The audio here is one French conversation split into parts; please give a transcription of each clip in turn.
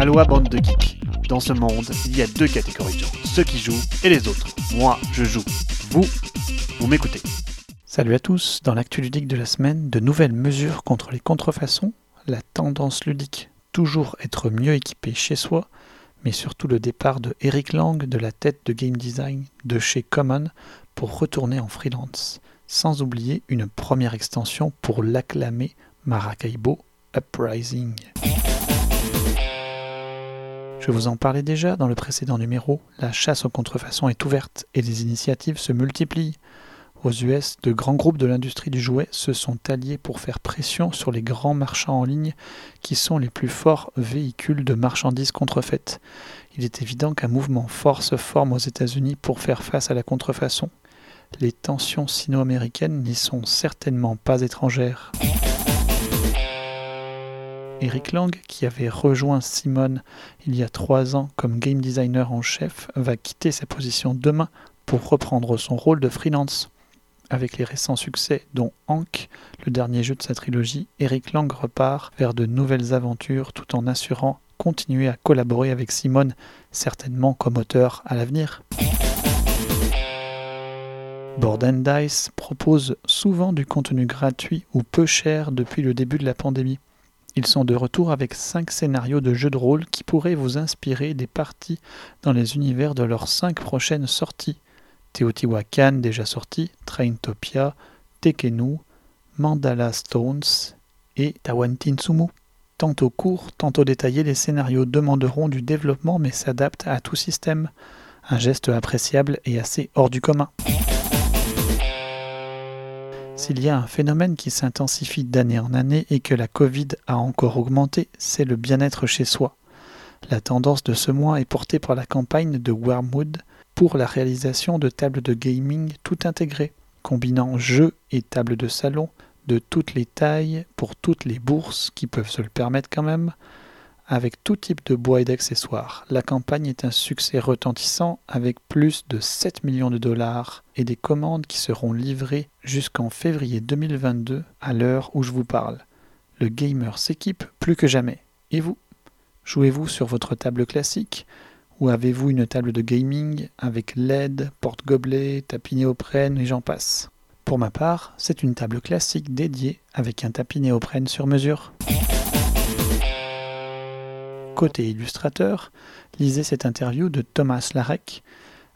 Aloha bande de geeks. Dans ce monde, il y a deux catégories de gens, ceux qui jouent et les autres. Moi, je joue. Vous, vous m'écoutez. Salut à tous, dans l'actu ludique de la semaine, de nouvelles mesures contre les contrefaçons, la tendance ludique toujours être mieux équipé chez soi, mais surtout le départ de Eric Lang de la tête de game design de chez Common pour retourner en freelance, sans oublier une première extension pour l'acclamé Maracaibo Uprising. Je vous en parlais déjà dans le précédent numéro, la chasse aux contrefaçons est ouverte et les initiatives se multiplient. Aux US, de grands groupes de l'industrie du jouet se sont alliés pour faire pression sur les grands marchands en ligne qui sont les plus forts véhicules de marchandises contrefaites. Il est évident qu'un mouvement fort se forme aux États-Unis pour faire face à la contrefaçon. Les tensions sino-américaines n'y sont certainement pas étrangères. Eric Lang, qui avait rejoint Simone il y a trois ans comme game designer en chef, va quitter sa position demain pour reprendre son rôle de freelance. Avec les récents succès, dont Hank, le dernier jeu de sa trilogie, Eric Lang repart vers de nouvelles aventures tout en assurant continuer à collaborer avec Simone, certainement comme auteur à l'avenir. Board Dice propose souvent du contenu gratuit ou peu cher depuis le début de la pandémie. Ils sont de retour avec 5 scénarios de jeux de rôle qui pourraient vous inspirer des parties dans les univers de leurs 5 prochaines sorties. Teotihuacan déjà sorti, Traintopia, Tekenu, Mandala Stones et Tawantinsumu. Tantôt court, tantôt détaillé, les scénarios demanderont du développement mais s'adaptent à tout système. Un geste appréciable et assez hors du commun. S'il y a un phénomène qui s'intensifie d'année en année et que la Covid a encore augmenté, c'est le bien-être chez soi. La tendance de ce mois est portée par la campagne de Wormwood pour la réalisation de tables de gaming tout intégrées, combinant jeux et tables de salon de toutes les tailles pour toutes les bourses qui peuvent se le permettre quand même, avec tout type de bois et d'accessoires. La campagne est un succès retentissant avec plus de 7 millions de dollars et des commandes qui seront livrées jusqu'en février 2022 à l'heure où je vous parle. Le gamer s'équipe plus que jamais. Et vous? Jouez-vous sur votre table classique? Ou avez-vous une table de gaming avec LED, porte-gobelet, tapis néoprène et j'en passe? Pour ma part, c'est une table classique dédiée avec un tapis néoprène sur mesure. Côté illustrateur, lisez cette interview de Thomas Larek,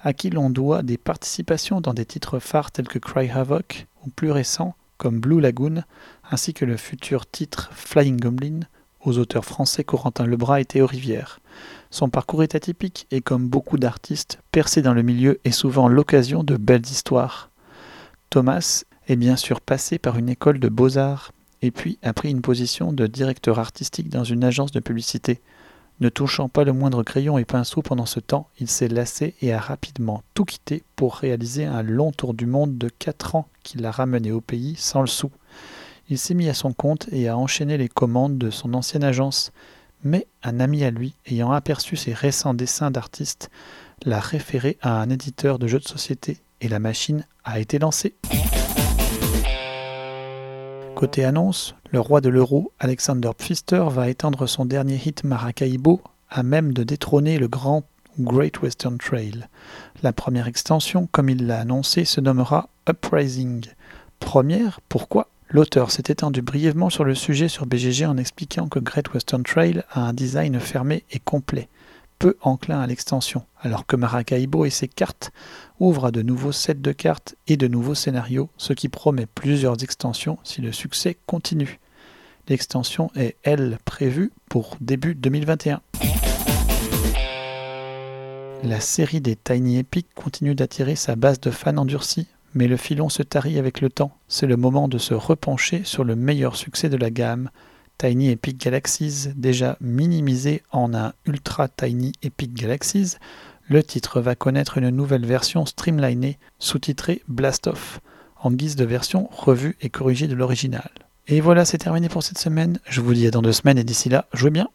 à qui l'on doit des participations dans des titres phares tels que Cry Havoc ou plus récents comme Blue Lagoon, ainsi que le futur titre Flying Goblin aux auteurs français Corentin Lebras et Théo Rivière. Son parcours est atypique et comme beaucoup d'artistes, percé dans le milieu est souvent l'occasion de belles histoires. Thomas est bien sûr passé par une école de beaux-arts et puis a pris une position de directeur artistique dans une agence de publicité. Ne touchant pas le moindre crayon et pinceau pendant ce temps, il s'est lassé et a rapidement tout quitté pour réaliser un long tour du monde de 4 ans qui l'a ramené au pays sans le sou. Il s'est mis à son compte et a enchaîné les commandes de son ancienne agence, mais un ami à lui, ayant aperçu ses récents dessins d'artistes, l'a référé à un éditeur de jeux de société et la machine a été lancée. Côté annonce, le roi de l'euro, Alexander Pfister, va étendre son dernier hit Maracaibo à même de détrôner le grand Great Western Trail. La première extension, comme il l'a annoncé, se nommera Uprising. Première, pourquoi? L'auteur s'est étendu brièvement sur le sujet sur BGG en expliquant que Great Western Trail a un design fermé et complet peu enclin à l'extension, alors que Maracaibo et ses cartes ouvrent à de nouveaux sets de cartes et de nouveaux scénarios, ce qui promet plusieurs extensions si le succès continue. L'extension est, elle, prévue pour début 2021. La série des Tiny Epic continue d'attirer sa base de fans endurcis, mais le filon se tarit avec le temps. C'est le moment de se repencher sur le meilleur succès de la gamme, Tiny Epic Galaxies, déjà minimisé en un Ultra Tiny Epic Galaxies, le titre va connaître une nouvelle version streamlinée, sous-titrée Blast Off, en guise de version revue et corrigée de l'original. Et voilà, c'est terminé pour cette semaine. Je vous dis à dans deux semaines et d'ici là, jouez bien!